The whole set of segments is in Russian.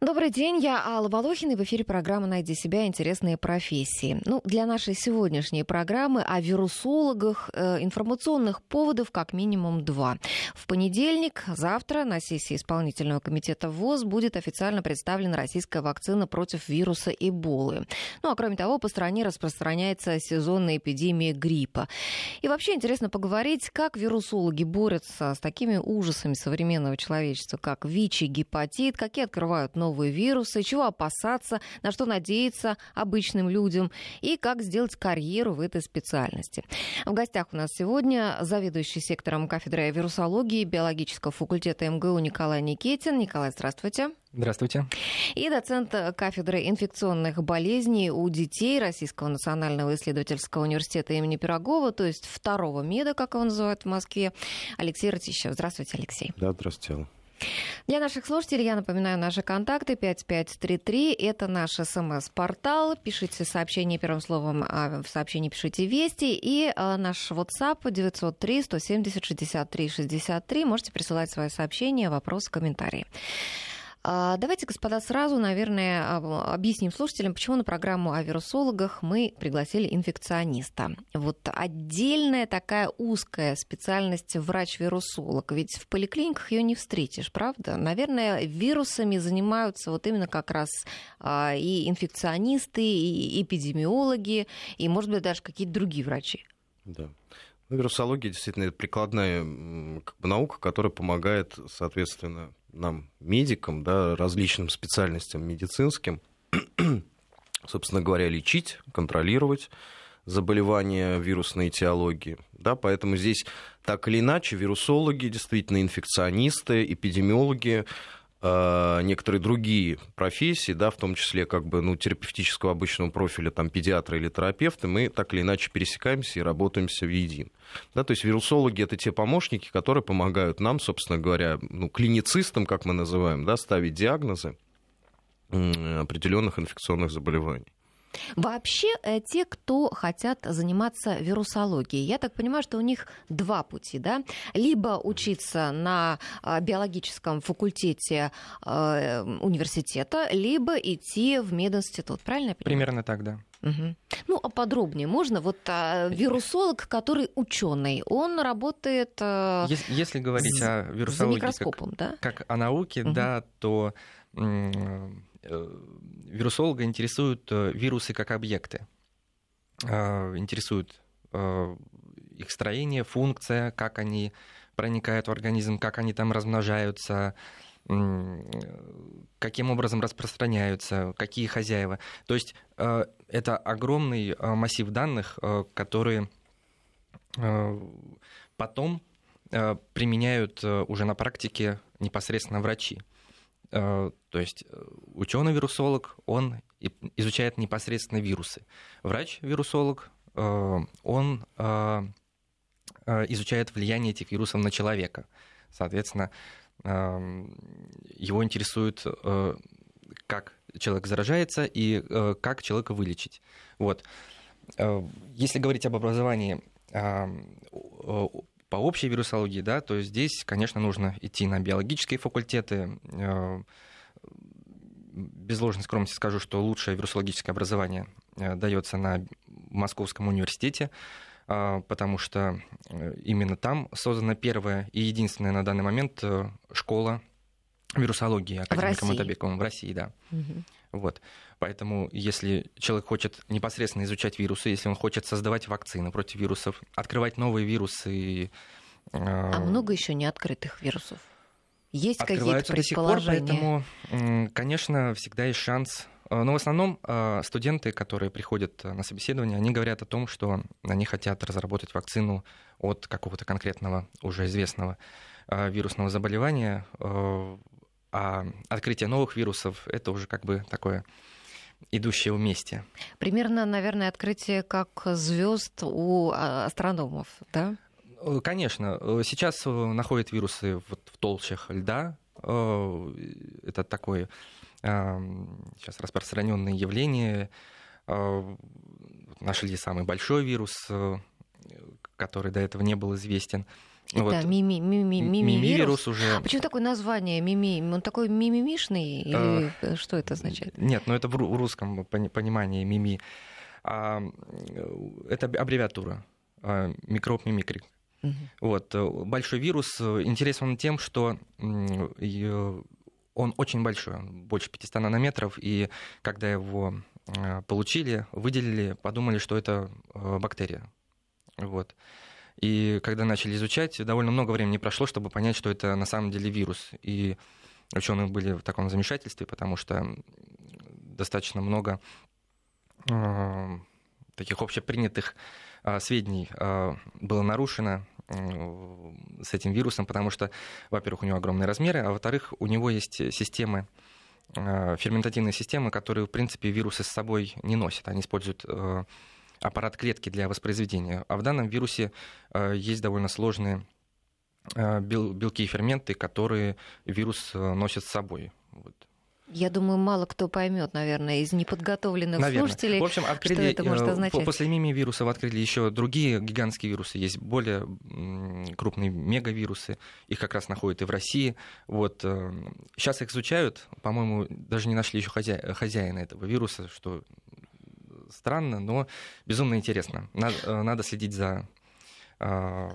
Добрый день, я Алла Волохин, и в эфире программа «Найди себя. Интересные профессии». Ну, для нашей сегодняшней программы о вирусологах э, информационных поводов как минимум два. В понедельник, завтра, на сессии исполнительного комитета ВОЗ будет официально представлена российская вакцина против вируса Эболы. Ну, а кроме того, по стране распространяется сезонная эпидемия гриппа. И вообще интересно поговорить, как вирусологи борются с такими ужасами современного человечества, как ВИЧ и гепатит, какие открывают новые новые вирусы, чего опасаться, на что надеяться обычным людям и как сделать карьеру в этой специальности. В гостях у нас сегодня заведующий сектором кафедры вирусологии биологического факультета МГУ Николай Никитин. Николай, здравствуйте. Здравствуйте. И доцент кафедры инфекционных болезней у детей Российского национального исследовательского университета имени Пирогова, то есть второго МЕДа, как его называют в Москве, Алексей Ратищев. Здравствуйте, Алексей. Да, здравствуйте. Для наших слушателей я напоминаю наши контакты 5533. Это наш смс-портал. Пишите сообщение первым словом, а в сообщении пишите «Вести». И а, наш WhatsApp 903 170 63 63. Можете присылать свои сообщения, вопросы, комментарии. А, давайте, господа, сразу, наверное, а, объясним слушателям, почему на программу о вирусологах мы пригласили инфекциониста. Вот отдельная такая узкая специальность врач-вирусолог. Ведь в поликлиниках ее не встретишь, правда? Наверное, вирусами занимаются вот именно как раз а, и инфекционисты, и эпидемиологи, и, может быть, даже какие-то другие врачи. Да. Ну, вирусология действительно прикладная как бы, наука, которая помогает, соответственно, нам, медикам, да, различным специальностям медицинским, собственно говоря, лечить, контролировать заболевания вирусной этиологии. Да, поэтому здесь так или иначе вирусологи, действительно инфекционисты, эпидемиологи, некоторые другие профессии, да, в том числе как бы, ну, терапевтического обычного профиля, там, педиатры или терапевты, мы так или иначе пересекаемся и работаемся в един. Да, то есть вирусологи это те помощники, которые помогают нам, собственно говоря, ну, клиницистам, как мы называем, да, ставить диагнозы определенных инфекционных заболеваний. Вообще, э, те, кто хотят заниматься вирусологией, я так понимаю, что у них два пути, да? Либо учиться на а, биологическом факультете э, университета, либо идти в мединститут, правильно я понимаю? Примерно так, да. Угу. Ну, а подробнее можно? Вот а, вирусолог, который ученый, он работает. А, если, если говорить с, о вирусологии как, да? как о науке, угу. да, то Э, вирусолога интересуют э, вирусы как объекты. Э, интересуют их строение, функция, как они проникают в организм, как они там размножаются, каким образом распространяются, какие хозяева. То есть это огромный массив данных, которые потом применяют уже на практике непосредственно врачи. Э, то есть э, ученый-вирусолог, он изучает непосредственно вирусы. Врач-вирусолог, э, он изучает влияние этих вирусов на человека. Соответственно, его интересует, как человек заражается и как человека вылечить. Вот. Если говорить об образовании по общей вирусологии, да, то здесь, конечно, нужно идти на биологические факультеты. Э, без ложной скромности скажу, что лучшее вирусологическое образование э, дается на Московском университете, э, потому что именно там создана первая и единственная на данный момент школа вирусологии академика Матабекова в России, да. Угу. Вот. Поэтому, если человек хочет непосредственно изучать вирусы, если он хочет создавать вакцины против вирусов, открывать новые вирусы. А э... много еще не открытых вирусов? Есть какие-то предположения? До сих пор, поэтому, конечно, всегда есть шанс. Э, но в основном э, студенты, которые приходят на собеседование, они говорят о том, что они хотят разработать вакцину от какого-то конкретного уже известного э, вирусного заболевания а открытие новых вирусов — это уже как бы такое идущее вместе. Примерно, наверное, открытие как звезд у а, астрономов, да? Э, конечно. Сейчас э, находят вирусы вот в толщах льда. Э, это такое сейчас распространенное явление. Нашли самый большой вирус, который до этого не был известен. Вот. мими, мими, мими, Мимивирус уже... А почему такое название мими? Он такой мимимишный или э, что это означает? Нет, ну это в ру- в русском пони- понимании мими. А, э, это аб- аббревиатура. а, Микроб мимикрик. Мгм. Вот. э, Большой вирус э, интересен тем, что он очень большой, он больше 500 нанометров, и когда его получили, выделили, подумали, что это бактерия. Вот. И когда начали изучать, довольно много времени прошло, чтобы понять, что это на самом деле вирус. И ученые были в таком замешательстве, потому что достаточно много э, таких общепринятых э, сведений э, было нарушено э, с этим вирусом, потому что, во-первых, у него огромные размеры, а во-вторых, у него есть системы, ферментативные системы, которые, в принципе, вирусы с собой не носят. Они используют э, аппарат клетки для воспроизведения. А в данном вирусе э, есть довольно сложные э, бел- белки и ферменты, которые вирус э, носит с собой. Вот. Я думаю, мало кто поймет, наверное, из неподготовленных Наверное. слушателей. В общем, открыли, это может означать? по- После мими-вирусов открыли еще другие гигантские вирусы. Есть более крупные мегавирусы. Их как раз находят и в России. Вот. Сейчас их изучают. По-моему, даже не нашли еще хозя- хозяина этого вируса, что странно, но безумно интересно. Надо, э, надо следить за э,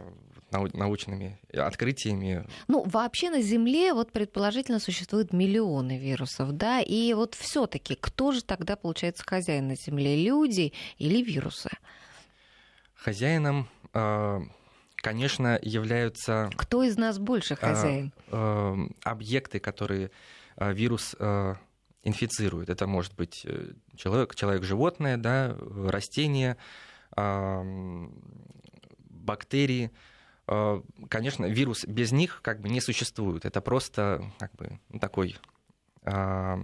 нау- научными открытиями. Ну, вообще на Земле вот предположительно существует миллионы вирусов, да, и вот все таки кто же тогда получается хозяин на Земле, люди или вирусы? Хозяином, э, конечно, являются Кто из нас больше хозяин? объекты, которые вирус инфицирует. Это может быть э, человек, человек-животное, да, э, растение, а, бактерии. Э, Конечно, вирус без них как бы не существует. Это просто как бы ну, такой а,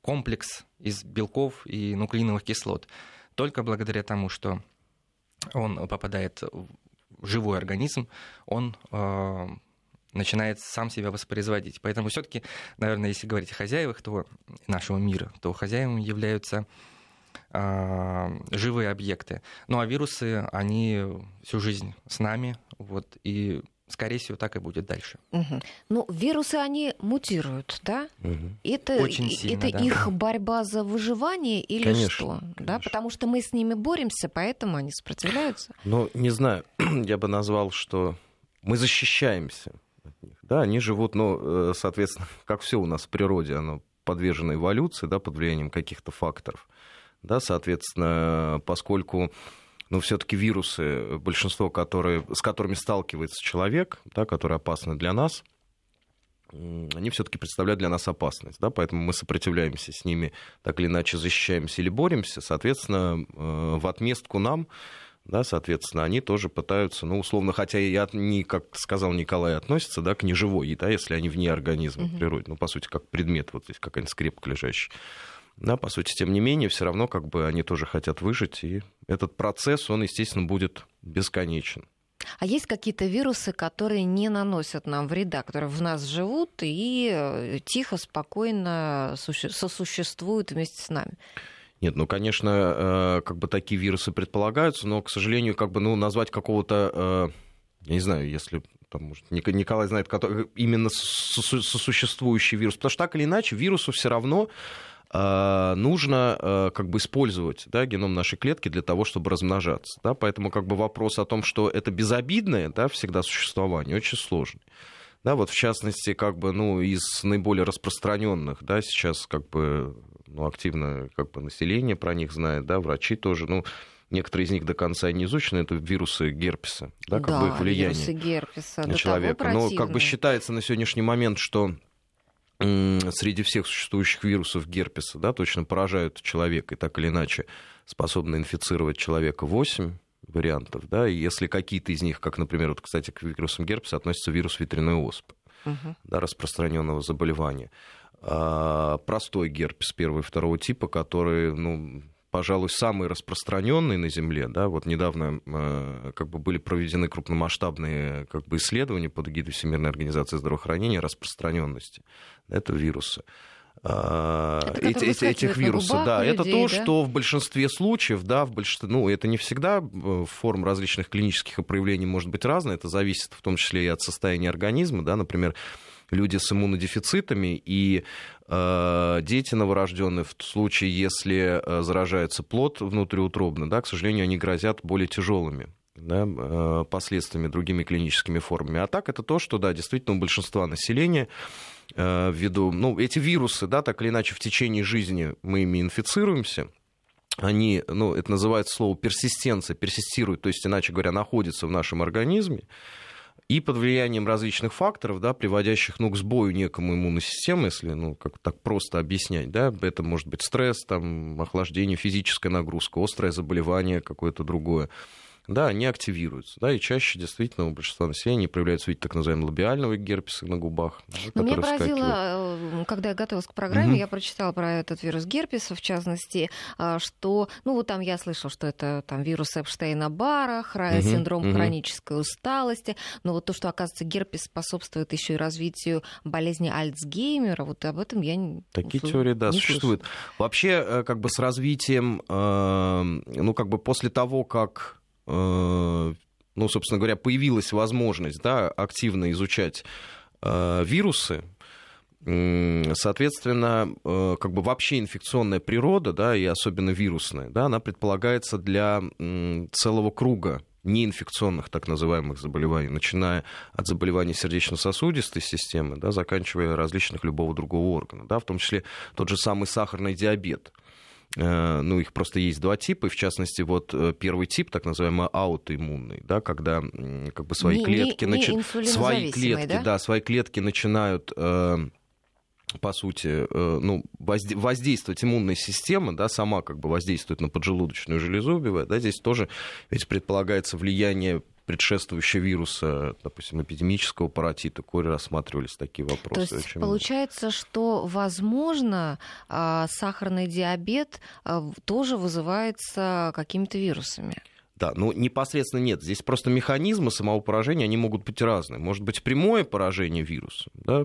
комплекс из белков и нуклеиновых кислот. Только благодаря тому, что он попадает в живой организм, он э, начинает сам себя воспроизводить. Поэтому все-таки, наверное, если говорить о хозяевах то нашего мира, то хозяевами являются э, живые объекты. Ну а вирусы, они всю жизнь с нами, вот, и скорее всего так и будет дальше. Мгм. Ну, вирусы, они мутируют, да? Мгм. Это, Очень сильно, это да. их борьба за выживание или Конечно, что? Да, конечно. потому что мы с ними боремся, поэтому они сопротивляются. Ну, не знаю, я бы назвал, что мы защищаемся. Да, они живут, ну, э, соответственно, как все у нас в природе, оно подвержено эволюции, да, под влиянием каких-то факторов. Да, соответственно, поскольку ну, все-таки вирусы, большинство, которые, с которыми сталкивается человек, да, которые опасны для нас, они все-таки представляют для нас опасность, да, поэтому мы сопротивляемся с ними, так или иначе защищаемся или боремся, соответственно, э, в отместку нам, да, соответственно, они тоже пытаются, ну, условно, хотя и от, не, как сказал Николай, относятся, да, к неживой, да, если они вне организма Мгм. природе, ну, по сути, как предмет, вот здесь какая-нибудь скрепка лежащая. Да, по сути, тем не менее, все равно как бы они тоже хотят выжить, и этот процесс, он, естественно, будет бесконечен. А есть какие-то вирусы, которые не наносят нам вреда, которые в нас живут и э, тихо, спокойно суще- сосуществуют вместе с нами? Нет, ну, конечно, э, как бы такие вирусы предполагаются, но, к сожалению, как бы, ну, назвать какого-то, э, я не знаю, если там, может, Ник- Николай знает, который, именно сосу- сосуществующий вирус, потому что так или иначе вирусу все равно э, нужно как бы использовать да, геном нашей клетки для того, чтобы размножаться. Да? Поэтому как бы вопрос о том, что это безобидное да, всегда существование, очень сложный. Да, вот в частности, как бы, ну, из наиболее распространенных, да, сейчас как бы, ну, активно как бы население про них знает, да, врачи тоже, ну, некоторые из них до конца не изучены, это вирусы герпеса, да, как бы их влияние вирусы герпеса. на человека. Но как бы считается на сегодняшний момент, что среди всех существующих вирусов герпеса, да, точно поражают человека и так или иначе способны инфицировать человека 8 вариантов, да, и если какие-то из них, как, например, вот, кстати, к вирусам герпеса относится вирус ветряной оспы, Мгм. да, распространенного заболевания. А, простой герпес первого и второго типа, который, ну, пожалуй, самый распространенный на Земле. Да? Вот недавно э, как бы были проведены крупномасштабные как бы, исследования под эгидой Всемирной организации здравоохранения распространенности этого вируса. это, эти, этих вирусов. Да, людей, это то, да? что в большинстве случаев, да, в большинстве, ну, это не всегда э, форм различных клинических проявлений может быть разная, это зависит в том числе и от состояния организма, да, например, люди с иммунодефицитами и э, дети новорожденные в случае, если э, заражается плод внутриутробно, да, к сожалению, они грозят более тяжелыми да, э, последствиями, другими клиническими формами. А так это то, что, да, действительно у большинства населения ввиду, ну, эти вирусы, да, так или иначе в течение жизни мы ими инфицируемся, они, ну, это называется слово персистенция, персистируют, то есть, иначе говоря, находятся в нашем организме, и под влиянием различных факторов, да, приводящих ну, к сбою некому иммунной системы, если ну, как так просто объяснять, да, это может быть стресс, там, охлаждение, физическая нагрузка, острое заболевание какое-то другое да, они активируются. Да, и чаще действительно у большинства населения проявляются в виде так называемого лабиального герпеса на губах. Но меня поразило, э, когда я готовилась к программе, угу. я прочитала про этот вирус герпеса, в частности, а, что, ну вот там я слышала, что это там вирус Эпштейна-Барра, угу. синдром угу. хронической усталости, но вот то, что, оказывается, герпес способствует еще и развитию болезни Альцгеймера, вот об этом я не Такие теории, да, существуют. Слышу. Вообще, э, как бы с развитием, э, ну, как бы после того, как ну, собственно говоря, появилась возможность да, активно изучать э, вирусы, Соответственно, э, как бы вообще инфекционная природа, да, и особенно вирусная, да, она предполагается для целого круга неинфекционных так называемых заболеваний, начиная от заболеваний сердечно-сосудистой системы, да, заканчивая различных любого другого органа, да, в том числе тот же самый сахарный диабет. Э, ну, их просто есть два типа, и в частности, вот э, первый тип, так называемый аутоиммунный, да, когда как бы свои не, клетки, не, не начи... свои клетки, да? да, свои клетки начинают э, по сути, ну, воздействовать иммунная система, да, сама как бы воздействует на поджелудочную железу, убивает, да, здесь тоже ведь предполагается влияние предшествующего вируса, допустим, эпидемического паротита, кори рассматривались такие вопросы. То есть получается, много. что, возможно, а, сахарный диабет а, тоже вызывается какими-то вирусами? Да, ну непосредственно нет. Здесь просто механизмы самого поражения, они могут быть разные. Может быть прямое поражение вируса, да,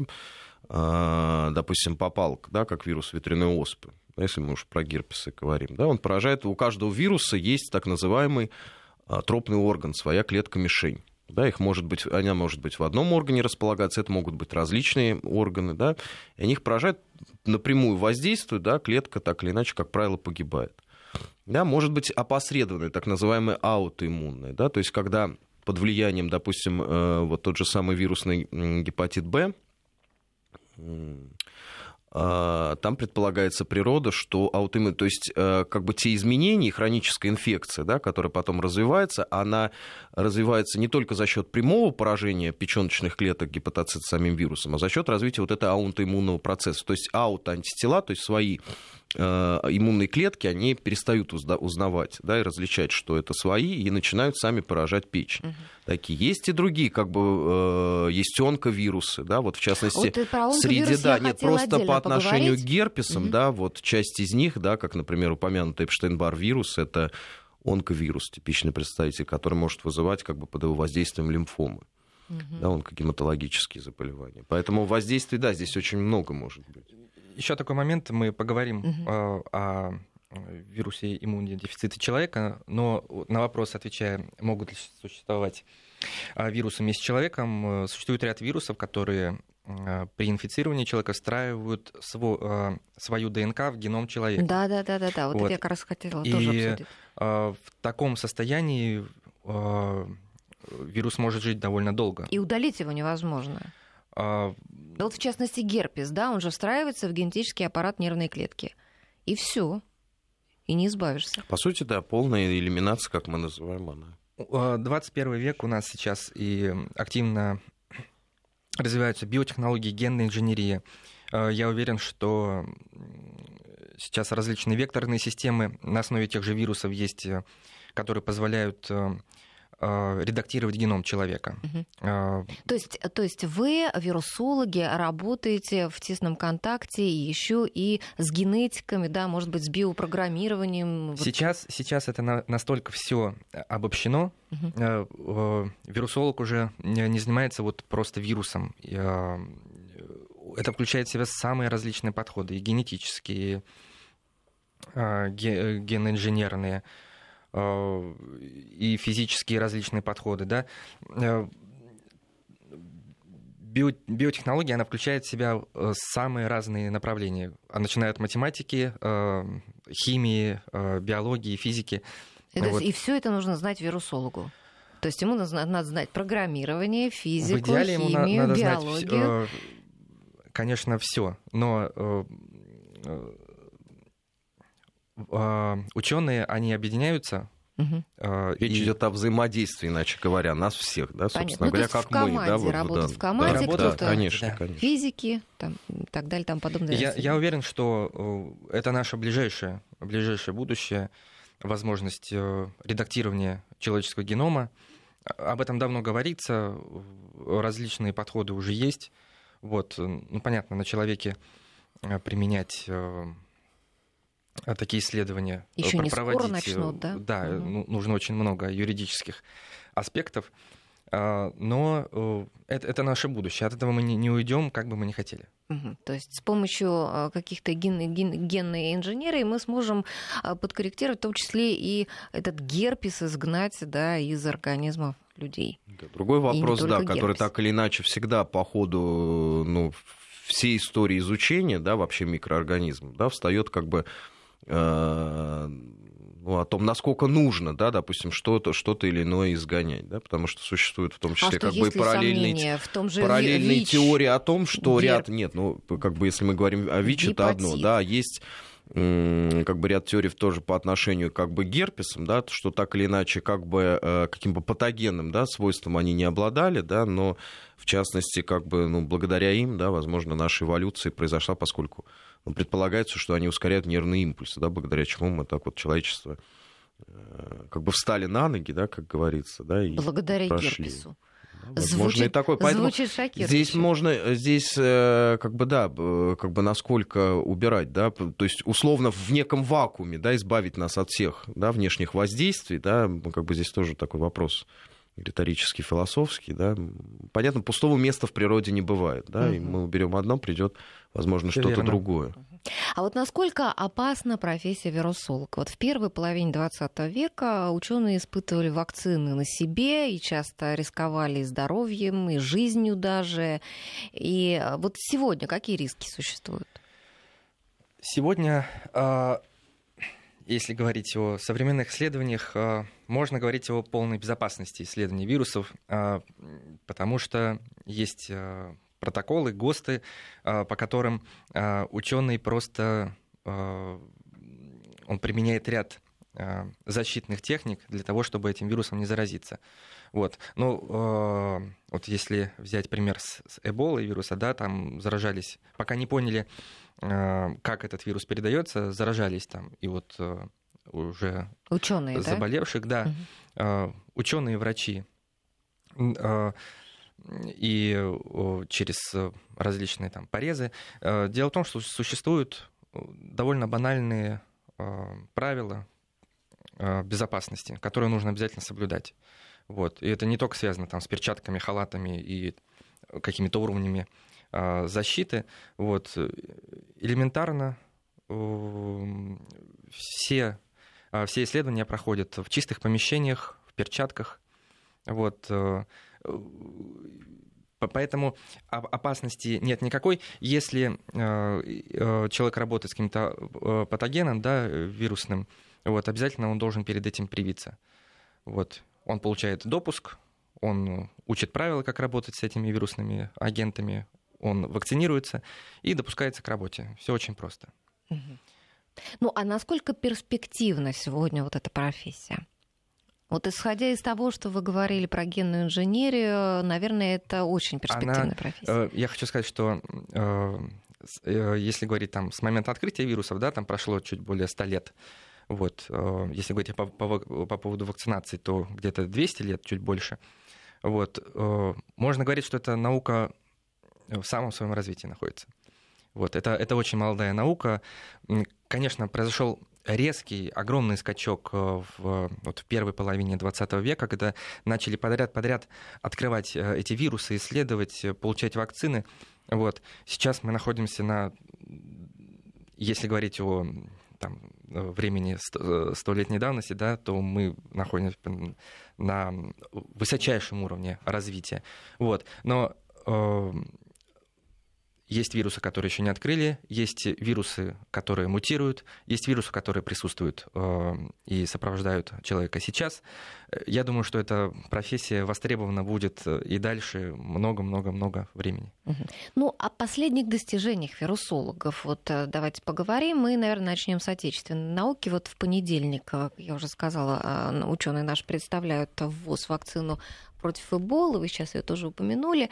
допустим, попал, да, как вирус ветряной оспы, если мы уж про герпесы говорим, да, он поражает, у каждого вируса есть так называемый а, тропный орган, своя клетка-мишень. Да, их может быть, она может быть в одном органе располагаться, это могут быть различные органы, да, и они их поражают, напрямую воздействуют, да, клетка так или иначе, как правило, погибает. Да, может быть опосредованная, так называемая аутоиммунная, да, то есть когда под влиянием, допустим, э, вот тот же самый вирусный гепатит Б, а, там предполагается природа, что аутоиммун, то есть э, как бы те изменения, хроническая инфекция, да, которая потом развивается, она развивается не только за счет прямого поражения печеночных клеток гепатоцит самим вирусом, а за счет развития вот этого аутоиммунного процесса. То есть аутоантитела, то есть свои Э, иммунные клетки, они перестают узнавать да, и различать, что это свои, и начинают сами поражать печень. Такие. Есть и другие, как бы, э, есть онковирусы, да, вот в частности, вот среди, да, нет, просто по отношению поговорить. к герпесам, угу. да, вот часть из них, да, как, например, упомянутый Эпштейн-Бар вирус, это онковирус, типичный представитель, который может вызывать как бы под его воздействием лимфомы. Угу. Да, онкогематологические заболевания. Поэтому воздействий, да, здесь очень много может быть. Еще такой момент, мы поговорим угу. о вирусе иммунодефицита человека, но на вопрос отвечая, могут ли существовать а, вирусы вместе с человеком, э, существует ряд вирусов, которые а, при инфицировании человека встраивают свой, свою ДНК в геном человека. Да, да, да, да, да. Вот, вот. это я как раз хотела И тоже обсудить. в таком состоянии вирус может жить довольно долго. И удалить его невозможно. А... Вот в частности герпес, да, он же встраивается в генетический аппарат нервной клетки. И все. И не избавишься. По сути, да, полная элиминация, как мы называем она. 21 век у нас сейчас и активно развиваются биотехнологии, генная инженерия. А, я уверен, что сейчас различные векторные системы на основе тех же вирусов есть, э, которые позволяют э, Э, редактировать геном человека. Угу. То, есть, то есть вы, вирусологи, работаете в тесном контакте еще и с генетиками, да, может быть, с биопрограммированием? Сейчас, сейчас это на, настолько все обобщено. Угу. Вирусолог уже не занимается вот просто вирусом это включает в себя самые различные подходы, и генетические, э, геноинженерные, и физические различные подходы. Да? биотехнология, она включает в себя самые разные направления, начиная от математики, химии, биологии, физики. Это, вот. И все это нужно знать вирусологу. То есть ему надо, надо знать программирование, физику, В идеале химию, ему надо биологию. Знать, э, конечно, все, но э, э, ученые, они объединяются Угу. Речь и... идет о взаимодействии, иначе говоря, нас всех, да, собственно Понятно. говоря, ну, как в команде, мы, да, вот, работать да, в команде, да, кто-то да, конечно, конечно. физики, там, и так далее, там подобное. Я, я уверен, что это наше ближайшее, ближайшее будущее возможность э, редактирования человеческого генома. Об этом давно говорится, различные подходы уже есть. Вот, ну, понятно, на человеке э, применять э, такие исследования Еще не проводить, скоро начнут, да? Да, угу. нужно очень много юридических аспектов. А, но э, это, это наше будущее. От этого мы не, не уйдем, как бы мы ни хотели. Угу. То есть с помощью а, каких-то ген, ген, генной инженерии мы сможем а, подкорректировать в том числе и этот герпес изгнать да, из организмов людей. Другой вопрос, да, герпес. который так или иначе всегда по ходу ну, всей истории изучения да, вообще микроорганизмов да, встает как бы э, о том, насколько нужно, да, допустим, что-то, что-то или иное изгонять, да, потому что существует в том числе а как бы параллельные, в том же параллельные ВИЧ, теории о том, что Гер... ряд, нет, ну, как бы если мы говорим о ВИЧ, Гепатит. это одно, да, есть как бы ряд теорий тоже по отношению как бы герпесам, да, что так или иначе как бы э, каким бы патогенным, да, свойством они не обладали, да, но в частности как бы, ну, благодаря им, да, возможно, наша эволюция произошла, поскольку ну, предполагается, что они ускоряют нервные импульсы, да, благодаря чему мы так вот человечество э, как бы встали на ноги, да, как говорится, да, и благодаря прошли. герпесу. Возможно, звучит, и такой. Поэтому звучит здесь можно, здесь э, как бы да, как бы насколько убирать, да, то есть условно в неком вакууме, да, избавить нас от всех, да, внешних воздействий, да, как бы здесь тоже такой вопрос риторический, философский, да. Понятно, пустого места в природе не бывает, да, угу. и мы уберем одно, придет, возможно, что-то другое. А вот насколько опасна профессия вирусолог? Вот в первой половине 20 века ученые испытывали вакцины на себе и часто рисковали и здоровьем, и жизнью даже. И вот сегодня какие риски существуют? Сегодня а, если говорить о современных исследованиях, э, можно говорить о полной безопасности исследований вирусов, э, потому что есть э, протоколы, ГОСТы, по которым ученый просто он применяет ряд защитных техник для того, чтобы этим вирусом не заразиться. Вот. Ну, вот если взять пример с, с Эболой вируса, да, там заражались, пока не поняли, Э, как этот вирус передается, заражались там. И вот э, уже ученые, заболевших, да, да угу. ученые, врачи. И через различные там порезы. Дело в том, что существуют довольно банальные правила безопасности, которые нужно обязательно соблюдать. Вот. И это не только связано там, с перчатками, халатами и какими-то уровнями защиты. Вот. Элементарно все, а, все исследования проходят в чистых помещениях, в перчатках. Вот. Э, поэтому опасности нет никакой. Если э, э, человек работает с каким-то патогеном, да, вирусным, вот, обязательно он должен перед этим привиться. Вот. Он получает допуск, он учит правила, как работать с этими вирусными агентами, он вакцинируется и допускается к работе. Все очень просто. Ну, а насколько перспективна сегодня вот эта профессия? Вот исходя из того, что вы говорили про генную инженерию, наверное, это очень перспективная Она, профессия. Э, я хочу сказать, что э, э, если говорить там с момента открытия вирусов, да, там прошло чуть более 100 лет. Вот, э, если говорить по, по, по поводу вакцинации, то где-то 200 лет, чуть больше. Вот, э, можно говорить, что это наука в самом своем развитии находится. Вот, это, это очень молодая наука. Конечно, произошел резкий, огромный скачок э, в, вот в первой половине 20 века, когда начали подряд-подряд открывать э, эти вирусы, исследовать, э, получать вакцины. Вот. Сейчас мы находимся на, если говорить о там, времени столетней давности, да, то мы находимся на высочайшем уровне развития. Вот. Но есть вирусы, которые еще не открыли, есть вирусы, которые мутируют, есть вирусы, которые присутствуют э, и сопровождают человека сейчас. Я думаю, что эта профессия востребована будет э, и дальше много-много-много времени. Ну, о последних достижениях вирусологов вот э, давайте поговорим. Мы, наверное, начнем с отечественной науки. Вот в понедельник, я уже сказала, э, ученые наши представляют ввоз вакцину против Эболы, вы сейчас ее тоже упомянули,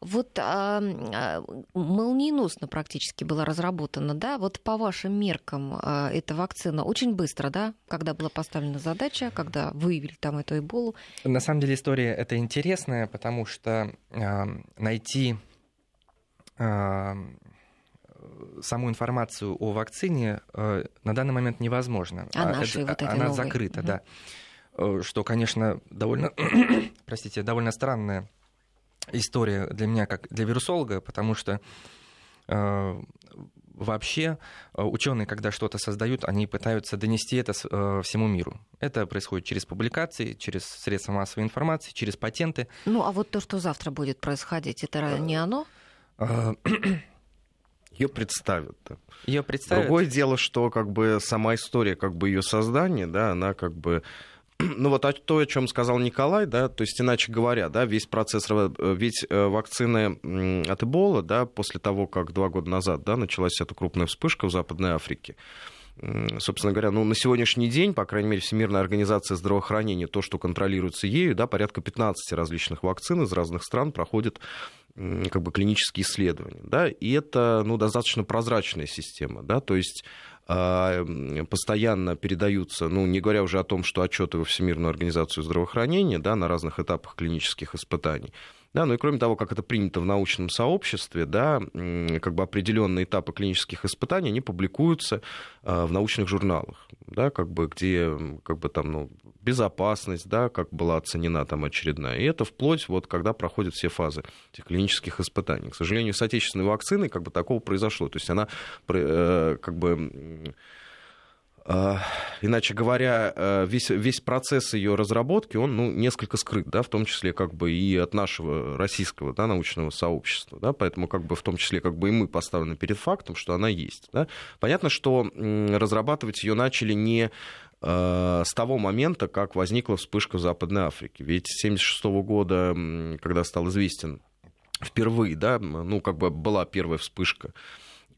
вот а, а, молниеносно практически была разработана, да, вот по вашим меркам а, эта вакцина очень быстро, да, когда была поставлена задача, когда выявили там эту Эболу? На самом деле история это интересная, потому что а, найти а, саму информацию о вакцине э, на данный момент невозможно. А нашей это, вот Она новой. закрыта, угу. да. Э, что, конечно, довольно, простите, довольно странная история для меня, как для вирусолога, потому что э, вообще э, ученые, когда что-то создают, они пытаются донести это всему миру. Это происходит через публикации, через средства массовой информации, через патенты. Ну, а вот то, что завтра будет происходить, это не оно? Ее представят. Ее представят. Другое дело, что как бы сама история как бы ее создания, да, она как бы ну вот то, о чем сказал Николай, да, то есть, иначе говоря, да, весь процесс, ведь э, вакцины от Эбола, да, после того, как два года назад, да, началась эта крупная вспышка в Западной Африке, собственно говоря, ну, на сегодняшний день, по крайней мере, Всемирная организация здравоохранения, то, что контролируется ею, да, порядка 15 различных вакцин из разных стран проходит как бы клинические исследования, да, и это, ну, достаточно прозрачная система, да, то есть а, постоянно передаются, ну, не говоря уже о том, что отчеты во Всемирную организацию здравоохранения, да, на разных этапах клинических испытаний, да, ну и кроме того, как это принято в научном сообществе, да, как бы определенные этапы клинических испытаний, они публикуются а, в научных журналах, да, как бы, где как бы там, ну, безопасность, да, как была оценена там очередная. И это вплоть, вот, когда проходят все фазы этих клинических испытаний. К сожалению, с отечественной вакциной как бы такого произошло. То есть она э, как бы иначе говоря, э, весь, весь процесс ее разработки, он ну, несколько скрыт, да, в том числе как бы и от нашего российского да, научного сообщества. Да, поэтому как бы в том числе как бы и мы поставлены перед фактом, что она есть. Да. Понятно, что разрабатывать ее начали не э, с того момента, как возникла вспышка в Западной Африке. Ведь с 1976 года, когда стал известен впервые, да, ну, как бы была первая вспышка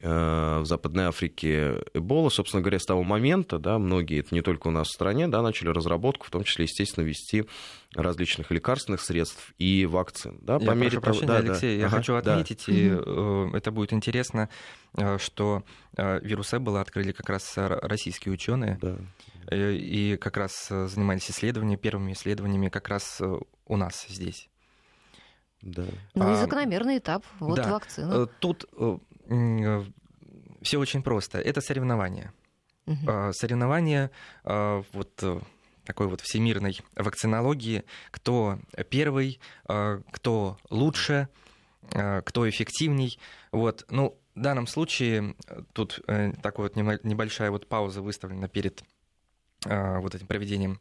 в Западной Африке Эбола, собственно говоря, с того момента, да, многие, это не только у нас в стране, да, начали разработку, в том числе, естественно, вести различных лекарственных средств и вакцин. Да, я по мере прошу того... прощения, да, Алексей, да. я ага, хочу отметить, да. и э, это будет интересно, э, что э, вирус Эбола открыли как раз российские ученые, да. э, и как раз занимались исследованиями, первыми исследованиями как раз э, у нас здесь. Да. Ну и а, закономерный этап, вот да. вакцина. Тут Э, Все очень просто. Это соревнование. Угу. Соревнование а, вот э, такой вот всемирной вакцинологии, кто первый, а, кто лучше, кто эффективней. Вот. Ну, в данном случае тут э, такая вот небольшая вот пауза выставлена перед вот этим проведением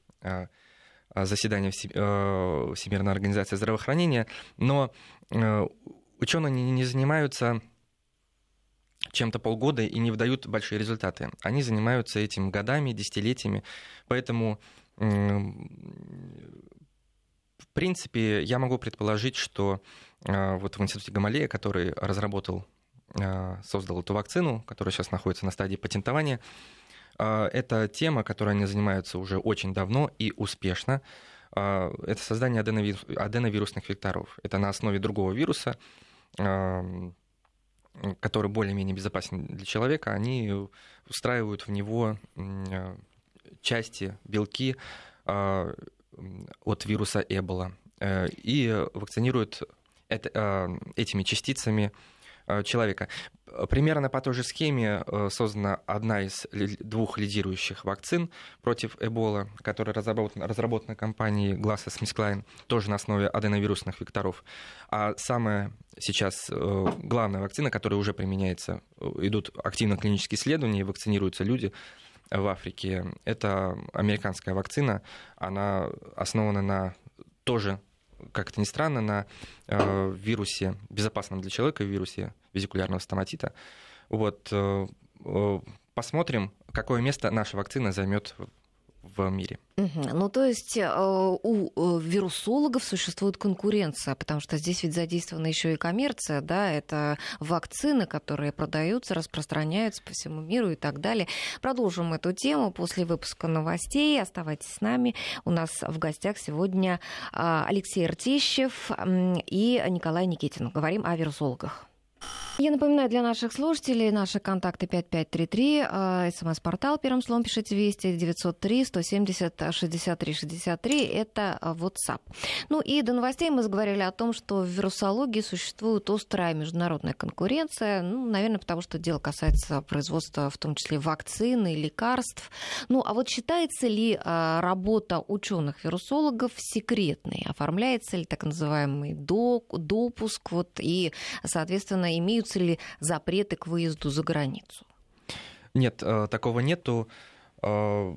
заседания Всемирной организации здравоохранения, но ученые не занимаются чем-то полгода и не выдают большие результаты. Они занимаются этим годами, десятилетиями. Поэтому, в принципе, я могу предположить, что а, вот в институте Гамалея, который разработал, а, создал эту вакцину, которая сейчас находится на стадии патентования, а, это тема, которой они занимаются уже очень давно и успешно. Это создание аденовирусных векторов. Это на основе другого вируса, который более-менее безопасен для человека, они устраивают в него э, части, белки а, от вируса Эбола э, и вакцинируют этими частицами человека. Примерно по той же схеме создана одна из двух лидирующих вакцин против Эбола, которая разработана, разработана компанией GlaxoSmithKline, тоже на основе аденовирусных векторов. А самая сейчас главная вакцина, которая уже применяется, идут активно клинические исследования, вакцинируются люди, в Африке. Это американская вакцина. Она основана на тоже, как это ни странно, на э, вирусе, безопасном для человека вирусе визикулярного стоматита. Вот, э, э, посмотрим, какое место наша вакцина займет в мире. Угу. Ну, то есть э, у э, вирусологов существует конкуренция, потому что здесь ведь задействована еще и коммерция, да, это вакцины, которые продаются, распространяются по всему миру и так далее. Продолжим эту тему после выпуска новостей. Оставайтесь с нами. У нас в гостях сегодня а, Алексей Ртищев и Николай Никитин. Говорим о вирусологах. Я напоминаю для наших слушателей наши контакты 5533, а, смс-портал, первым словом пишите Вести, 903 170 63 63, это а, WhatsApp. Ну и до новостей мы заговорили о том, что в вирусологии существует острая международная конкуренция, ну, наверное, потому что дело касается производства, в том числе вакцин и лекарств. Ну, а вот считается ли а, работа ученых-вирусологов секретной? Оформляется ли так называемый допуск? Вот, и, соответственно, имеются ли запреты к выезду за границу? Нет, э, такого нету. Э,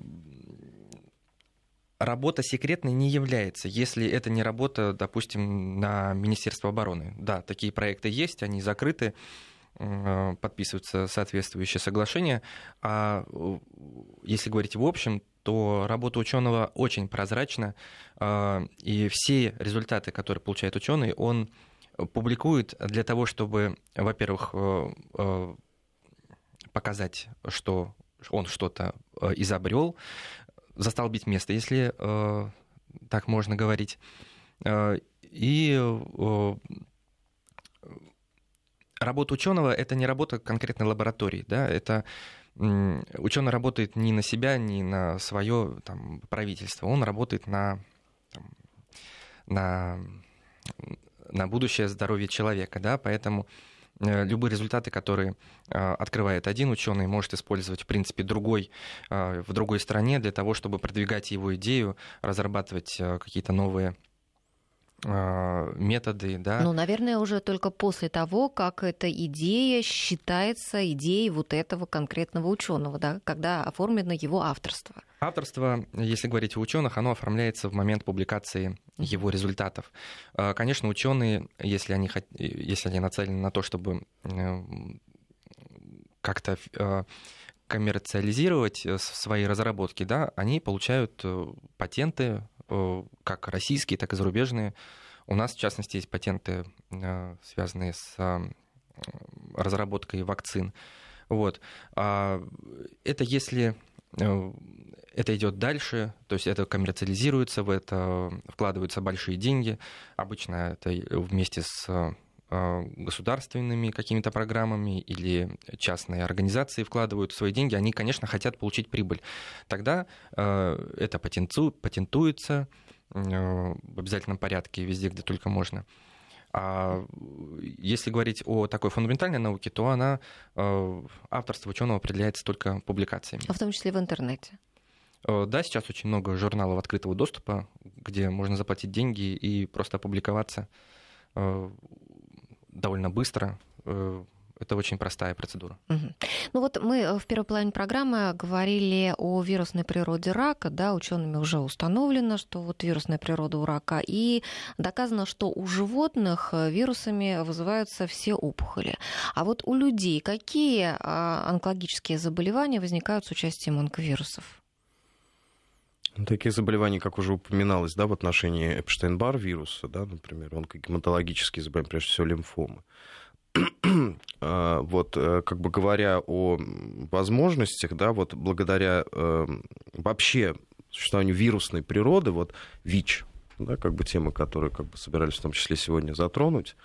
работа секретной не является, если это не работа, допустим, на Министерство обороны. Да, такие проекты есть, они закрыты, э, подписываются соответствующие соглашения. А если говорить в общем, то работа ученого очень прозрачна, и все результаты, которые получает ученый, он публикует для того, чтобы, во-первых, э, э, показать, что он что-то э, изобрел, застолбить место, если так можно говорить. И работа ученого это не работа конкретной лаборатории, да, это ученый работает не на себя, не на свое там, правительство, он работает на, на на будущее здоровье человека, да, поэтому э, любые результаты, которые э, открывает один ученый, может использовать, в принципе, другой э, в другой стране для того, чтобы продвигать его идею, разрабатывать какие-то новые методы, да. Ну, наверное, уже только после того, как эта идея считается идеей вот этого конкретного ученого, да, когда оформлено его авторство. Авторство, если говорить о ученых, оно оформляется в момент публикации его результатов. А, конечно, ученые, если они, если они нацелены на то, чтобы э, как-то э, коммерциализировать э, свои разработки, да, они получают патенты, как российские, так и зарубежные. У нас, в частности, есть патенты, связанные с разработкой вакцин. Вот. А это если это идет дальше, то есть это коммерциализируется, в это вкладываются большие деньги. Обычно это вместе с э, государственными какими-то программами или частные организации вкладывают свои деньги, они, конечно, хотят получить прибыль. Тогда э, это патенту, патентуется э, в обязательном порядке везде, где только можно. А если говорить о такой фундаментальной науке, то она, авторство ученого определяется только публикациями. А в том числе в интернете? Да, сейчас очень много журналов открытого доступа, где можно заплатить деньги и просто опубликоваться довольно быстро. Э, это очень простая процедура. Угу. Ну вот мы в первой половине программы говорили о вирусной природе рака, да, учеными уже установлено, что вот вирусная природа у рака, и доказано, что у животных вирусами вызываются все опухоли. А вот у людей какие а, онкологические заболевания возникают с участием онковирусов? Ну, такие заболевания, как уже упоминалось, да, в отношении Эпштейн-Бар вируса, да, например, он как гематологические заболевания, прежде всего лимфомы. А, вот, э, как бы говоря о возможностях, да, вот благодаря э, вообще существованию вирусной природы, вот ВИЧ, да, как бы тема, которую как бы собирались в том числе сегодня затронуть,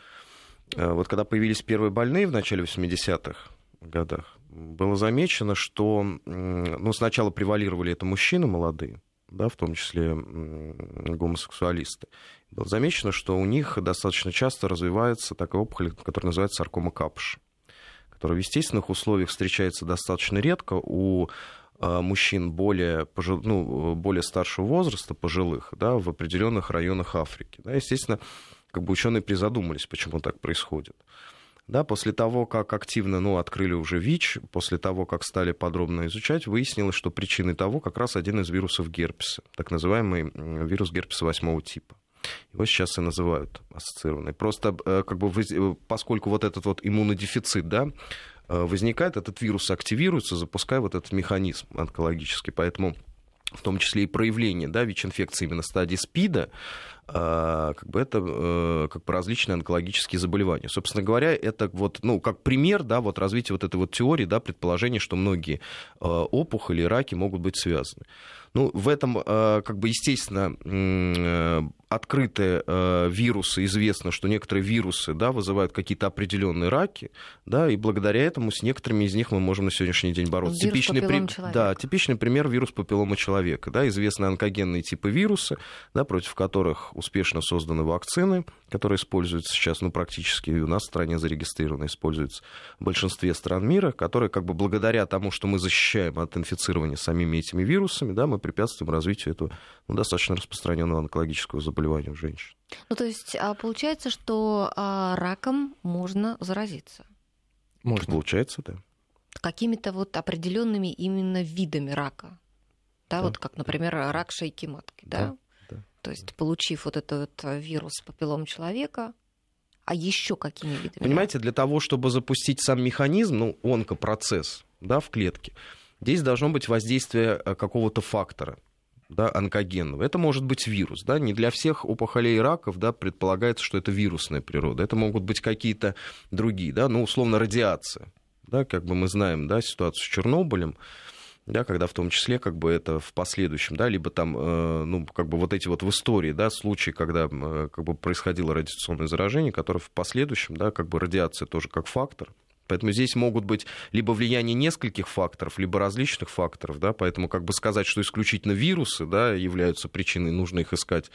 э, вот когда появились первые больные в начале 80-х годах, было замечено, что ну, сначала превалировали это мужчины молодые, да, в том числе гомосексуалисты. Было замечено, что у них достаточно часто развивается такая опухоль, которая называется саркома капш, которая в естественных условиях встречается достаточно редко у а, мужчин более, пожил, ну, более старшего возраста, пожилых, да, в определенных районах Африки. Да, естественно, как бы ученые призадумались, почему так происходит. Да, после того, как активно ну, открыли уже ВИЧ, после того, как стали подробно изучать, выяснилось, что причиной того как раз один из вирусов герпеса, так называемый вирус герпеса восьмого типа. Его сейчас и называют ассоциированный. Просто э, как бы, э, поскольку вот этот вот иммунодефицит, да, э, возникает, этот вирус активируется, запуская вот этот механизм онкологический. Поэтому в том числе и проявление да, ВИЧ-инфекции именно стадии СПИДа, как бы это э, как бы различные онкологические заболевания. Собственно говоря, это вот, ну, как пример да, вот развития вот этой вот теории, да, предположения, что многие э, опухоли и раки могут быть связаны. Ну, в этом, э, как бы, естественно, открытые вирусы, известно, что некоторые вирусы да, вызывают какие-то определенные раки, да, и благодаря этому с некоторыми из них мы можем на сегодняшний день бороться. Вирус типичный, при... да, типичный пример вирус папиллома человека. Да, известны онкогенные типы вируса, да, против которых успешно созданы вакцины, которые используются сейчас, ну, практически и у нас в стране зарегистрированы, используются в большинстве стран мира, которые как бы благодаря тому, что мы защищаем от инфицирования самими этими вирусами, да, мы препятствуем развитию этого ну, достаточно распространенного онкологического заболевания у женщин. Ну, то есть а, получается, что а, раком можно заразиться? Можно. Получается, да. Какими-то вот определенными именно видами рака. Да, да. вот как, например, рак шейки матки, да? да? То есть, получив вот этот э, вирус папиллом человека, а еще какими видами? Понимаете, для того, чтобы запустить сам механизм, ну, онкопроцесс, да, в клетке, здесь должно быть воздействие э, какого-то фактора, да, онкогенного. Это может быть вирус, да, не для всех опухолей и раков, да, предполагается, что это вирусная природа. Это могут быть какие-то другие, да, ну, условно, радиация, да, как бы мы знаем, да, ситуацию с Чернобылем, да, когда в том числе как бы это в последующем, да, либо там, э, ну, как бы вот эти вот в истории, да, случаи, когда э, как бы происходило радиационное заражение, которое в последующем, да, как бы радиация тоже как фактор, Поэтому здесь могут быть либо влияние нескольких факторов, либо различных факторов, да, поэтому как бы сказать, что исключительно вирусы, да, являются причиной, нужно их искать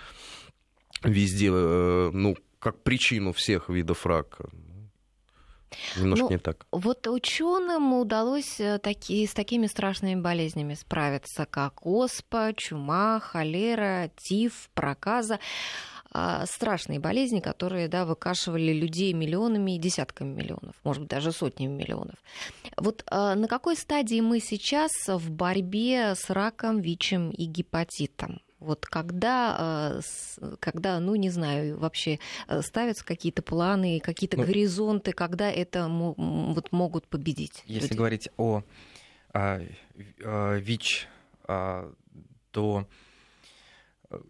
везде, э, ну, как причину всех видов рака. Немножко ну, не так. Вот ученым удалось э, таки, с такими страшными болезнями справиться, как оспа, чума, холера, тиф, проказа а, страшные болезни, которые да, выкашивали людей миллионами и десятками миллионов, может быть, даже сотнями миллионов. Вот а, на какой стадии мы сейчас в борьбе с раком, ВИЧем и гепатитом? Вот когда, э, когда, ну не знаю, вообще э, ставятся какие-то планы, какие-то ну, горизонты, когда это вот могут победить? Если люди? говорить о, о, о ВИЧ, о, то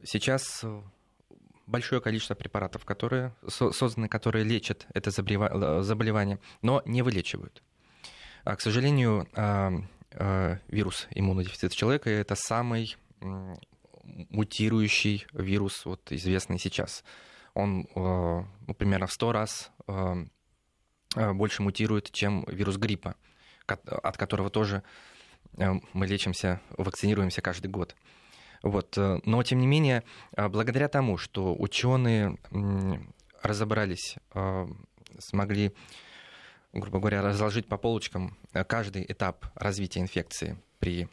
сейчас большое количество препаратов, которые созданы, которые лечат это заболевание, но не вылечивают. А, к сожалению, вирус иммунодефицита человека это самый мутирующий вирус, вот, известный сейчас. Он э, ну, примерно в 100 раз э, э, больше мутирует, чем вирус гриппа, от которого тоже мы лечимся, вакцинируемся каждый год. Вот. Но, тем не менее, благодаря тому, что ученые разобрались, смогли, грубо говоря, разложить по полочкам каждый этап развития инфекции при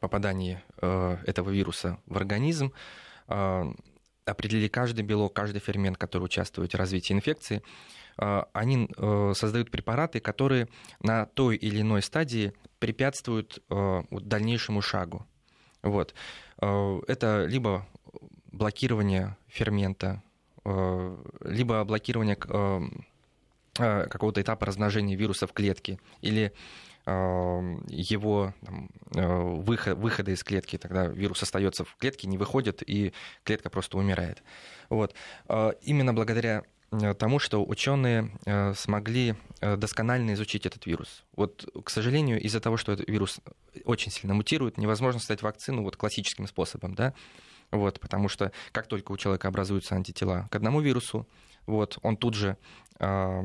попадании э, этого вируса в организм, э, определили каждый белок, каждый фермент, который участвует в развитии инфекции, они создают препараты, которые на той или иной стадии препятствуют дальнейшему шагу. Вот. Это либо блокирование фермента, либо блокирование какого-то этапа размножения вируса в клетке, или его там, э, выход, выхода из клетки, тогда вирус остается в клетке, не выходит, и клетка просто умирает. Вот. А, именно благодаря э, тому, что ученые э, смогли досконально изучить этот вирус. Вот, к сожалению, из-за того, что этот вирус очень сильно мутирует, невозможно создать вакцину вот классическим способом, да, вот, потому что как только у человека образуются антитела к одному вирусу, вот, он тут же э,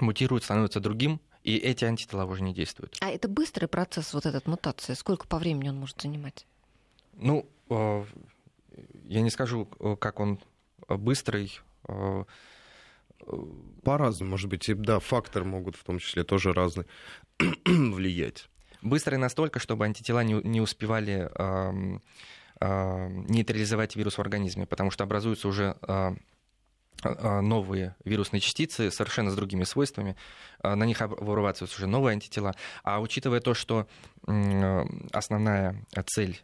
мутирует, становится другим, и эти антитела уже не действуют. А это быстрый процесс, вот этот мутация? Сколько по времени он может занимать? Ну, я не скажу, как он быстрый. По-разному, может быть, и да, факторы могут в том числе тоже разные влиять. Быстрый настолько, чтобы антитела не, не успевали э, э, нейтрализовать вирус в организме, потому что образуются уже э, новые вирусные частицы совершенно с другими свойствами, на них вырабатываются уже новые антитела. А учитывая то, что основная цель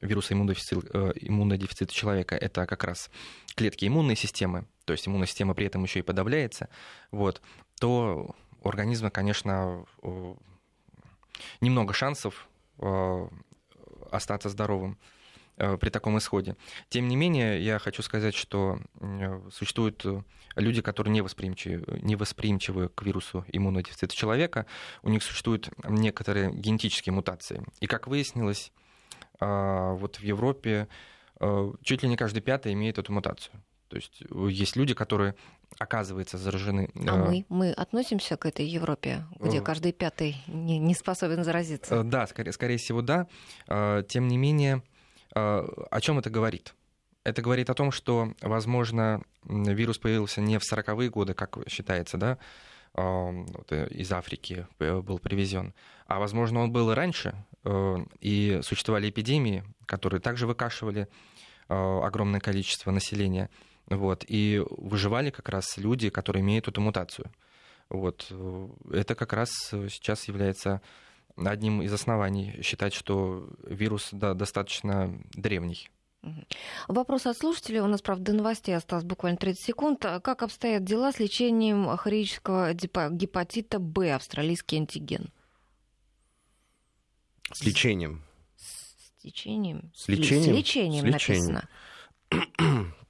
вируса иммунодефицита, иммунодефицита человека это как раз клетки иммунной системы, то есть иммунная система при этом еще и подавляется, вот, то у организма, конечно, немного шансов э, остаться здоровым э, при таком исходе. Тем не менее, я хочу сказать, что э, существуют люди, которые не восприимчивы, не восприимчивы к вирусу иммунодефицита человека. У них существуют некоторые генетические мутации. И, как выяснилось, вот в Европе чуть ли не каждый пятый имеет эту мутацию. То есть есть люди, которые оказывается заражены. А мы, мы относимся к этой Европе, где каждый пятый не, не способен заразиться? Да, скорее, скорее всего, да. Тем не менее, о чем это говорит? Это говорит о том, что, возможно, вирус появился не в 40-е годы, как считается, да, вот из Африки был привезен, а, возможно, он был и раньше, и существовали эпидемии, которые также выкашивали огромное количество населения. Вот, и выживали как раз люди, которые имеют эту мутацию. Вот. Это как раз сейчас является одним из оснований считать, что вирус да, достаточно древний. Вопрос от слушателей. У нас, правда, до новостей осталось буквально 30 секунд. Как обстоят дела с лечением хронического гепатита Б, австралийский антиген? С лечением. С лечением. С лечением, с лечением, с лечением. написано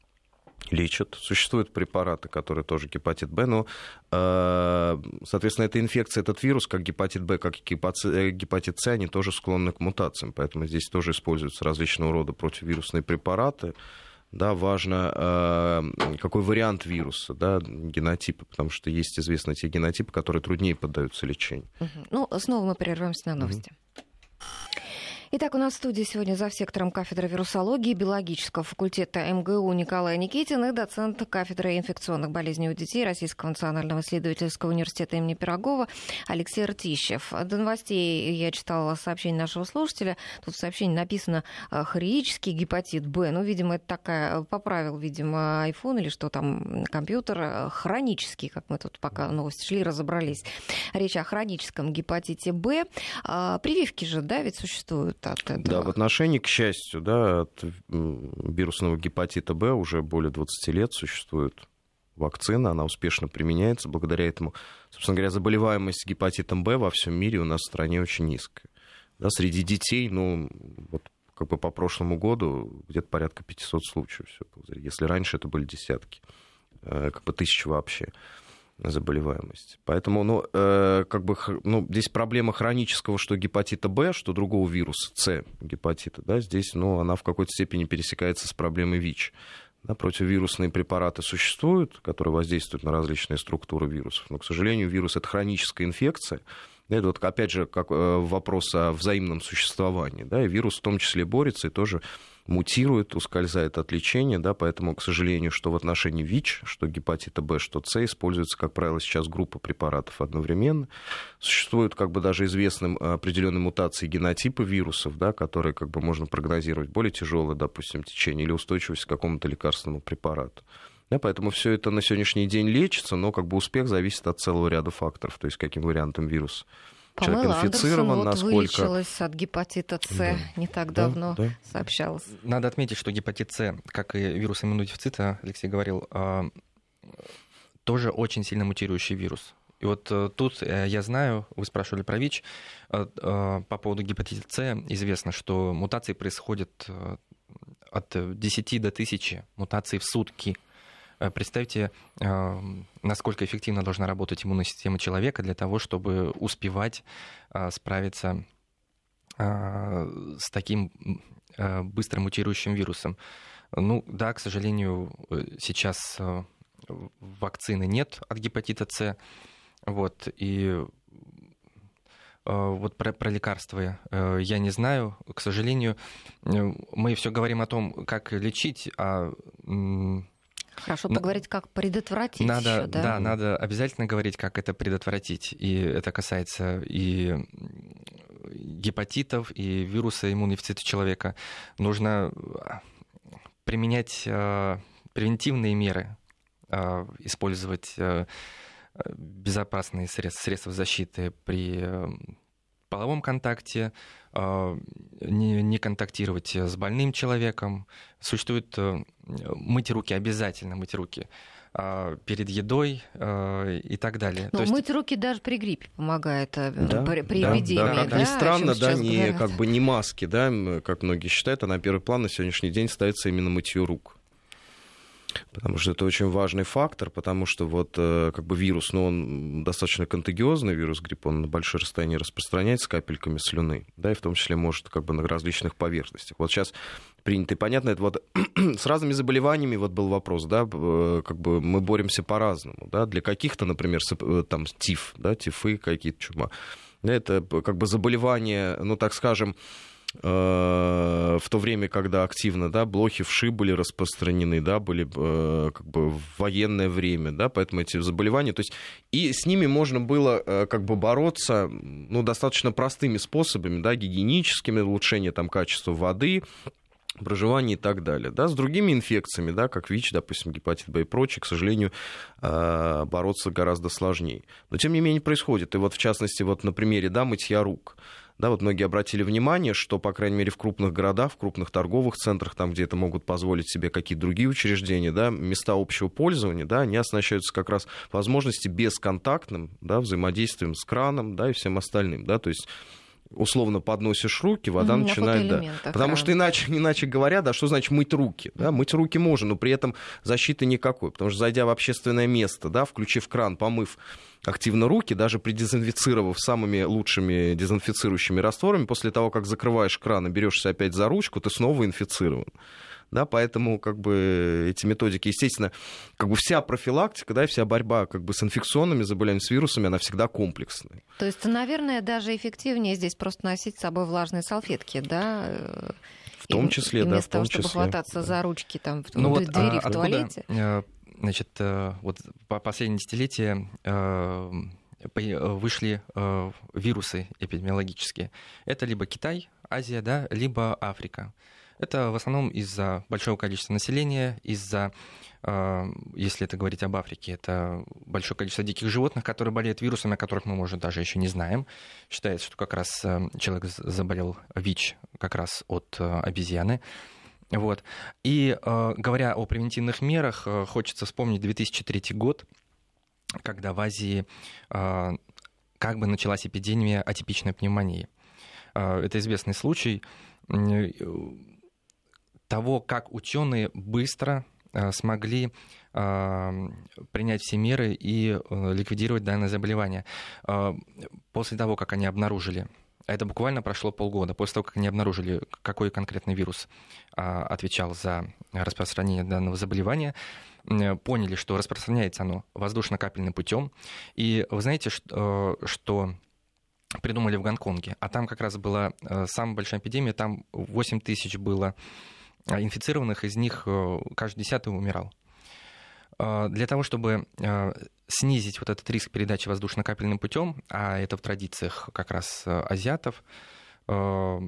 лечат. Существуют препараты, которые тоже гепатит Б, но, э, соответственно, эта инфекция, этот вирус, как гепатит Б, как э, гепатит С, они тоже склонны к мутациям, поэтому здесь тоже используются различного рода противовирусные препараты. Да, важно, э, какой вариант вируса, да, генотипы, потому что есть известные те генотипы, которые труднее поддаются лечению. Угу. Ну, снова мы прервемся на новости. Угу. Итак, у нас в студии сегодня за сектором кафедры вирусологии биологического факультета МГУ Николай Никитин и доцент кафедры инфекционных болезней у детей Российского национального исследовательского университета имени Пирогова Алексей Ртищев. До новостей я читала сообщение нашего слушателя. Тут в сообщении написано э, «хронический гепатит Б». Ну, видимо, это такая, поправил, видимо, iPhone или что там, компьютер. Э, хронический, как мы тут пока новости шли, разобрались. Речь о хроническом гепатите Б. А, прививки же, да, ведь существуют? От этого. Да, в отношении, к счастью, да, от вирусного гепатита Б уже более 20 лет существует вакцина, она успешно применяется. Благодаря этому, собственно говоря, заболеваемость гепатитом Б во всем мире у нас в стране очень низкая. Да, среди детей, ну, вот как бы по прошлому году где-то порядка 500 случаев. Если раньше это были десятки, э, как бы тысячи вообще заболеваемость. Поэтому, ну, э, как бы, ну, здесь проблема хронического, что гепатита Б, что другого вируса, С гепатита, да, здесь, ну, она в какой-то степени пересекается с проблемой ВИЧ. Да, противовирусные препараты существуют, которые воздействуют на различные структуры вирусов, но, к сожалению, вирус — это хроническая инфекция, это вот, опять же, как э, вопрос о взаимном существовании. Да, и вирус в том числе борется и тоже мутирует, ускользает от лечения, да, поэтому, к сожалению, что в отношении ВИЧ, что гепатита Б, что С, используется, как правило, сейчас группа препаратов одновременно. Существуют как бы даже известным определенные мутации генотипа вирусов, да, которые как бы можно прогнозировать более тяжелое, допустим, течение или устойчивость к какому-то лекарственному препарату. Да, поэтому все это на сегодняшний день лечится, но как бы успех зависит от целого ряда факторов, то есть каким вариантом вируса человек инфицирован, вот насколько... вылечилась от гепатита С да. не так да, давно, да. сообщалось. Надо отметить, что гепатит С, как и вирус иммунодефицита, Алексей говорил, а, тоже очень сильно мутирующий вирус. И вот э, тут э, я знаю, вы спрашивали про ВИЧ, э, по поводу гепатита С известно, что мутации происходят от 10 до 1000 мутаций в сутки – Э, представьте, э, насколько эффективно должна работать иммунная система человека для того, чтобы успевать э, справиться с таким быстро мутирующим вирусом. Ну да, к сожалению, сейчас вакцины нет от гепатита С. Вот, и вот про, про лекарства я не знаю. К сожалению, мы все говорим о том, как лечить, а Хорошо поговорить, как предотвратить. Надо, еще, да? да, надо обязательно говорить, как это предотвратить. И это касается и гепатитов, и вируса иммунной дефицита человека. Нужно применять превентивные меры, использовать безопасные средства, средства защиты при э, половом контакте, э, не, не контактировать с больным человеком. Существует э, мыть руки, обязательно мыть руки перед едой и так далее. Но То мыть руки даже при гриппе помогает да, при, при да, эпидемии. Да, как да, ни странно, да, не, говорят. как бы не маски, да, как многие считают, а на первый план на сегодняшний день ставится именно мытье рук. Потому что это очень важный фактор, потому что вот э, как бы вирус, ну, он достаточно контагиозный, вирус гриппа, он на большое расстояние распространяется капельками слюны, да, и в том числе может как бы на различных поверхностях. Вот сейчас принято, и понятно, это вот с разными заболеваниями вот был вопрос, да, э, как бы мы боремся по-разному, да, для каких-то, например, э, там тиф, да, тифы какие-то чума, да, это как бы заболевание, ну, так скажем, в то время, когда активно, да, блохи вши были распространены, да, были э, как бы в военное время, да, поэтому эти заболевания, то есть и с ними можно было э, как бы бороться, ну, достаточно простыми способами, да, гигиеническими, улучшение там качества воды, проживания и так далее. Да, с другими инфекциями, да, как ВИЧ, допустим, гепатит Б и прочее, к сожалению, бороться гораздо сложнее. Но, тем не менее, происходит. И вот, в частности, вот на примере да, мытья рук. Да, вот многие обратили внимание, что, по крайней мере, в крупных городах, в крупных торговых центрах, там, где это могут позволить себе какие-то другие учреждения, да, места общего пользования, да, они оснащаются как раз возможности бесконтактным да, взаимодействием с краном да, и всем остальным. Да, то есть условно подносишь руки, вода mm, начинает... Да. Потому да. что иначе, иначе говоря, да, что значит мыть руки? Да? Мыть руки можно, но при этом защиты никакой. Потому что зайдя в общественное место, да, включив кран, помыв активно руки, даже предезинфицировав самыми лучшими дезинфицирующими растворами, после того, как закрываешь кран и берешься опять за ручку, ты снова инфицирован. Да, поэтому как бы эти методики, естественно, как бы вся профилактика, да, вся борьба как бы с инфекционными заболеваниями, с вирусами, она всегда комплексная. То есть, наверное, даже эффективнее здесь просто носить с собой влажные салфетки, да? В том числе, и, да, вместо в том того, числе. чтобы хвататься за ручки там в ну, двери вот, а, в туалете. Откуда, значит, э, вот по последние десятилетия э, вышли э, вирусы эпидемиологические. Это либо Китай, Азия, да, либо Африка. Это в основном из-за большого количества населения, из-за, если это говорить об Африке, это большое количество диких животных, которые болеют вирусами, о которых мы, может, даже еще не знаем. Считается, что как раз человек заболел ВИЧ как раз от обезьяны. Вот. И говоря о превентивных мерах, хочется вспомнить 2003 год, когда в Азии как бы началась эпидемия атипичной пневмонии. Это известный случай того, как ученые быстро э, смогли э, принять все меры и э, ликвидировать данное заболевание. После того, как они обнаружили это буквально прошло полгода после того, как они обнаружили, какой конкретный вирус а, отвечал за распространение данного заболевания поняли, что распространяется оно воздушно-капельным путем. И вы знаете, что, придумали в Гонконге, а там как раз была самая большая эпидемия, там 8 тысяч было а, инфицированных, из них э, каждый десятый умирал. А, для того, чтобы а, снизить вот этот риск передачи воздушно-капельным путем, а это в традициях как раз э, азиатов, э,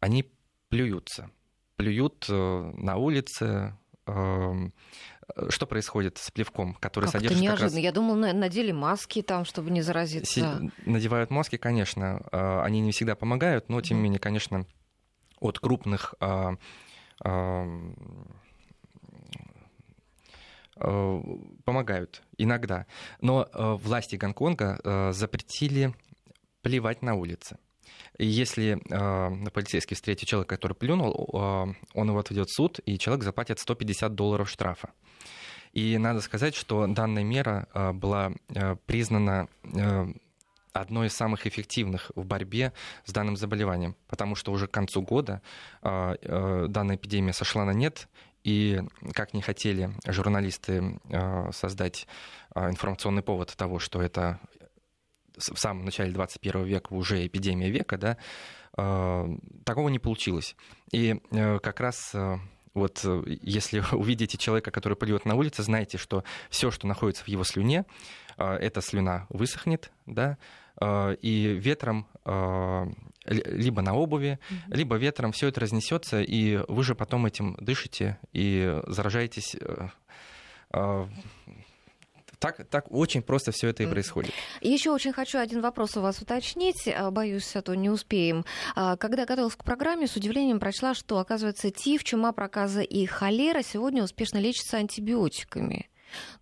они плюются. Плюют э, на улице, что происходит с плевком, который как содержит... Это неожиданно. Как раз... Я думал, надели маски там, чтобы не заразиться. Си... Надевают маски, конечно. Они не всегда помогают, но, тем не менее, конечно, от крупных Э, помогают иногда. Но э, власти Гонконга э, запретили плевать на улице. И если э, полицейский встретит человека, который плюнул, э, он его отведет в суд, и человек заплатит 150 долларов штрафа. И надо сказать, что данная мера э, была э, признана э, одной из самых эффективных в борьбе с данным заболеванием, потому что уже к концу года э, э, данная эпидемия сошла на нет, и как не хотели журналисты э, создать информационный повод того, что это в самом начале 21 века уже эпидемия века, да, такого не получилось. И как раз вот если увидите человека, который плюет на улице, знайте, что все, что находится в его слюне, эта слюна высохнет, да, и ветром либо на обуви, mm-hmm. либо ветром все это разнесется, и вы же потом этим дышите и заражаетесь. Э, э, так, так очень просто все это и происходит. Еще очень хочу один вопрос у вас уточнить. Э, боюсь, а то не успеем. Когда готовилась к программе, с удивлением прочла, что, оказывается, ТИФ, чума, проказа и холера сегодня успешно лечатся антибиотиками.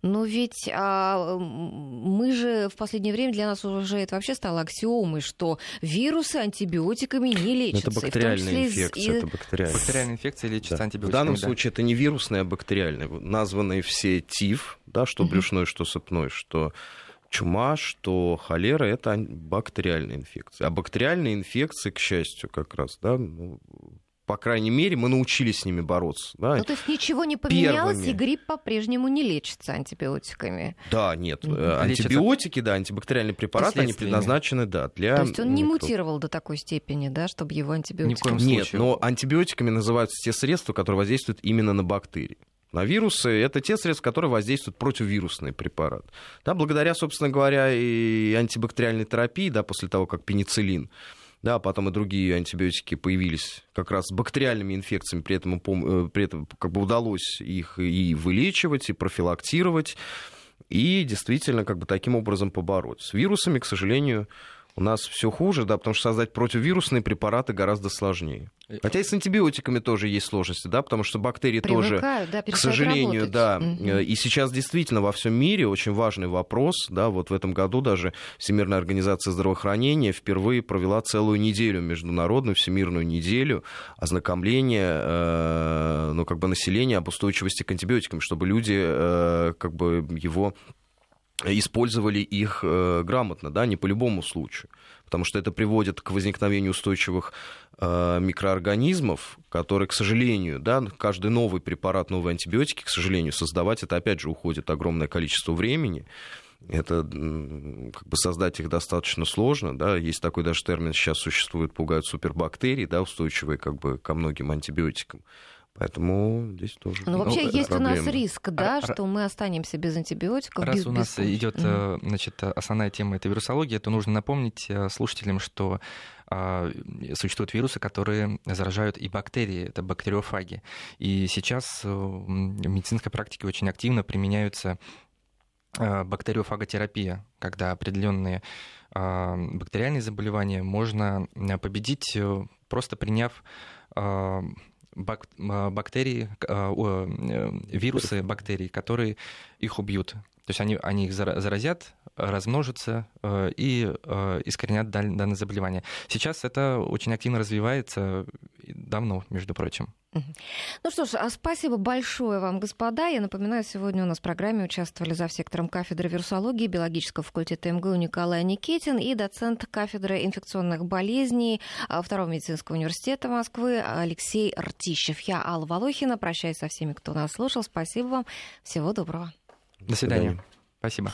Но ведь а, мы же в последнее время для нас уже это вообще стало аксиомой, что вирусы антибиотиками не лечатся. Это бактериальная инфекция. И... Это бактериальная. бактериальная инфекция лечится да. антибиотиками. В данном да. случае это не вирусная, а бактериальная. Названные все ТИФ, да, что брюшной, что сыпной, что чума, что холера – это бактериальная инфекция. А бактериальные инфекции, к счастью, как раз, да, ну, по крайней мере, мы научились с ними бороться. Да? Ну, то есть ничего не поменялось, Первыми. и грипп по-прежнему не лечится антибиотиками? Да, нет. Mm-hmm. Антибиотики, да, антибактериальные препараты, они предназначены, да, для... То есть он не мутировал до такой степени, да, чтобы его антибиотиками... Нет, но антибиотиками называются те средства, которые воздействуют именно на бактерии. На вирусы это те средства, которые воздействуют противовирусный препарат. Да, благодаря, собственно говоря, и антибактериальной терапии, да, после того, как пенициллин да, потом и другие антибиотики появились как раз с бактериальными инфекциями, при этом, э, при этом как бы удалось их и вылечивать, и профилактировать, и действительно как бы таким образом побороть. С вирусами, к сожалению, у нас все хуже, да, потому что создать противовирусные препараты гораздо сложнее. Хотя и с антибиотиками тоже есть сложности, да, потому что бактерии Привыкают, тоже, да, к сожалению, работать. да. Угу. И сейчас действительно во всем мире очень важный вопрос, да, вот в этом году даже Всемирная организация здравоохранения впервые провела целую неделю, международную всемирную неделю ознакомления, э, ну, как бы населения об устойчивости к антибиотикам, чтобы люди, э, как бы его использовали их э, грамотно, да, не по любому случаю, потому что это приводит к возникновению устойчивых э, микроорганизмов, которые, к сожалению, да, каждый новый препарат, новые антибиотики, к сожалению, создавать это опять же уходит огромное количество времени. Это как бы создать их достаточно сложно, да, есть такой даже термин сейчас существует, пугают супербактерии, да, устойчивые как бы ко многим антибиотикам. Поэтому здесь тоже. Ну, вообще есть проблемы. у нас риск, да, а, что мы останемся без антибиотиков. Раз без, у нас идет, mm значит, основная тема это вирусология, то нужно напомнить э, слушателям, что а, существуют вирусы, которые заражают и бактерии, это бактериофаги. И сейчас в медицинской практике очень активно применяются бактериофаготерапия, когда определенные бактериальные заболевания можно победить, просто приняв бак, бактерии, а, э, вирусы бактерий, которые их убьют. То есть они, они их заразят, размножатся э, и э, искоренят данное заболевание. Сейчас это очень активно развивается давно, между прочим. Ну что ж, а спасибо большое вам, господа. Я напоминаю, сегодня у нас в программе участвовали за сектором кафедры вирусологии биологического факультета МГУ Николай Никитин и доцент кафедры инфекционных болезней а, Второго медицинского университета Москвы Алексей Ртищев. Я Алла Волохина. Прощаюсь со всеми, кто нас слушал. Спасибо вам. Всего доброго. До свидания. Спасибо.